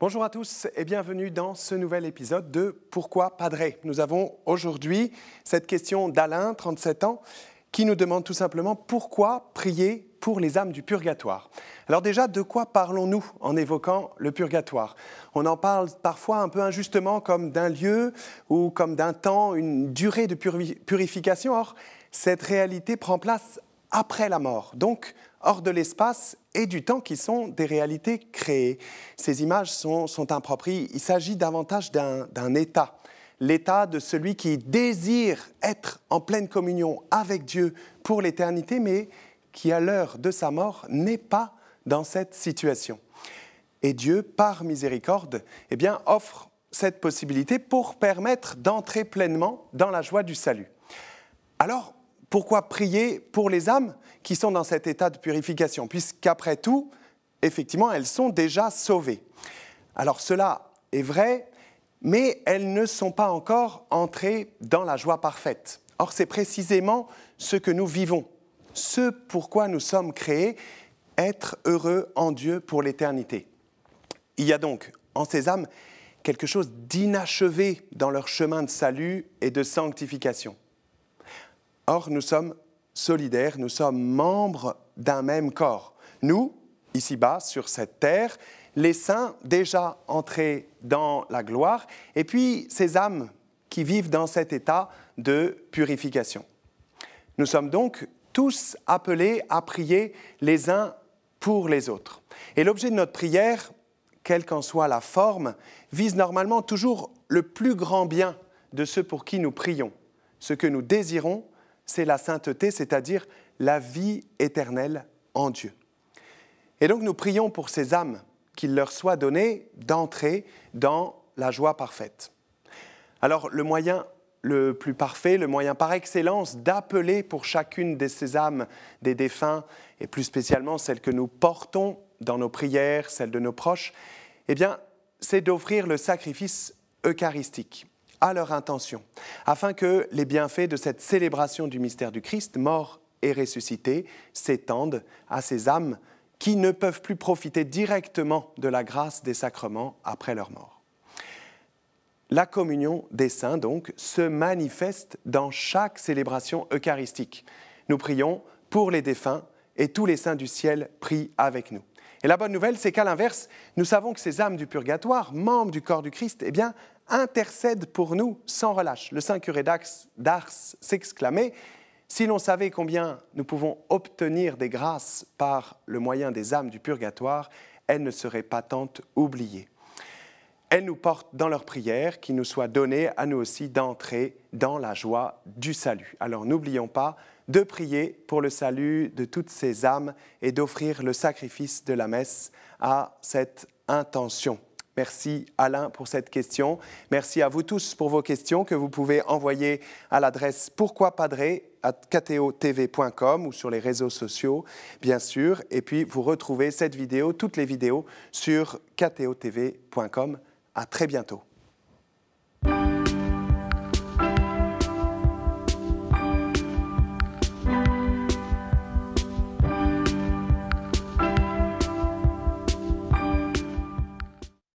Bonjour à tous et bienvenue dans ce nouvel épisode de Pourquoi Padré? Nous avons aujourd'hui cette question d'Alain, 37 ans, qui nous demande tout simplement pourquoi prier pour les âmes du purgatoire. Alors déjà, de quoi parlons-nous en évoquant le purgatoire? On en parle parfois un peu injustement comme d'un lieu ou comme d'un temps, une durée de purification. Or, cette réalité prend place après la mort, donc hors de l'espace et du temps qui sont des réalités créées. Ces images sont, sont. Il s'agit davantage d'un état, l'état de celui qui désire être en pleine communion avec Dieu pour l'éternité, mais qui à l'heure de sa mort n'est pas dans cette situation. Et Dieu, par miséricorde, eh bien, offre cette possibilité pour permettre d'entrer pleinement dans la joie du salut. Alors, pourquoi prier pour les âmes qui sont dans cet état de purification Puisqu'après tout, effectivement, elles sont déjà sauvées. Alors cela est vrai, mais elles ne sont pas encore entrées dans la joie parfaite. Or, c'est précisément ce que nous vivons, ce pourquoi nous sommes créés, être heureux en Dieu pour l'éternité. Il y a donc en ces âmes quelque chose d'inachevé dans leur chemin de salut et de sanctification. Or, nous sommes solidaires, nous sommes membres d'un même corps. Nous, ici-bas, sur cette terre, les saints déjà entrés dans la gloire, et puis ces âmes qui vivent dans cet état de purification. Nous sommes donc tous appelés à prier les uns pour les autres. Et l'objet de notre prière, quelle qu'en soit la forme, vise normalement toujours le plus grand bien de ceux pour qui nous prions, ce que nous désirons c'est la sainteté, c'est-à-dire la vie éternelle en Dieu. Et donc nous prions pour ces âmes qu'il leur soit donné d'entrer dans la joie parfaite. Alors le moyen le plus parfait, le moyen par excellence d'appeler pour chacune de ces âmes des défunts, et plus spécialement celles que nous portons dans nos prières, celles de nos proches, eh bien, c'est d'offrir le sacrifice eucharistique à leur intention, afin que les bienfaits de cette célébration du mystère du Christ, mort et ressuscité, s'étendent à ces âmes qui ne peuvent plus profiter directement de la grâce des sacrements après leur mort. La communion des saints, donc, se manifeste dans chaque célébration eucharistique. Nous prions pour les défunts et tous les saints du ciel prient avec nous. Et la bonne nouvelle, c'est qu'à l'inverse, nous savons que ces âmes du purgatoire, membres du corps du Christ, eh bien, intercèdent pour nous sans relâche. Le saint curé d'Ars s'exclamait Si l'on savait combien nous pouvons obtenir des grâces par le moyen des âmes du purgatoire, elles ne seraient pas tant oubliées. Elles nous portent dans leurs prières, qu'il nous soit donné à nous aussi d'entrer dans la joie du salut. Alors n'oublions pas de prier pour le salut de toutes ces âmes et d'offrir le sacrifice de la messe à cette intention. Merci Alain pour cette question. Merci à vous tous pour vos questions que vous pouvez envoyer à l'adresse pourquoipadré à kteotv.com ou sur les réseaux sociaux, bien sûr. Et puis vous retrouvez cette vidéo, toutes les vidéos sur kteotv.com. À très bientôt.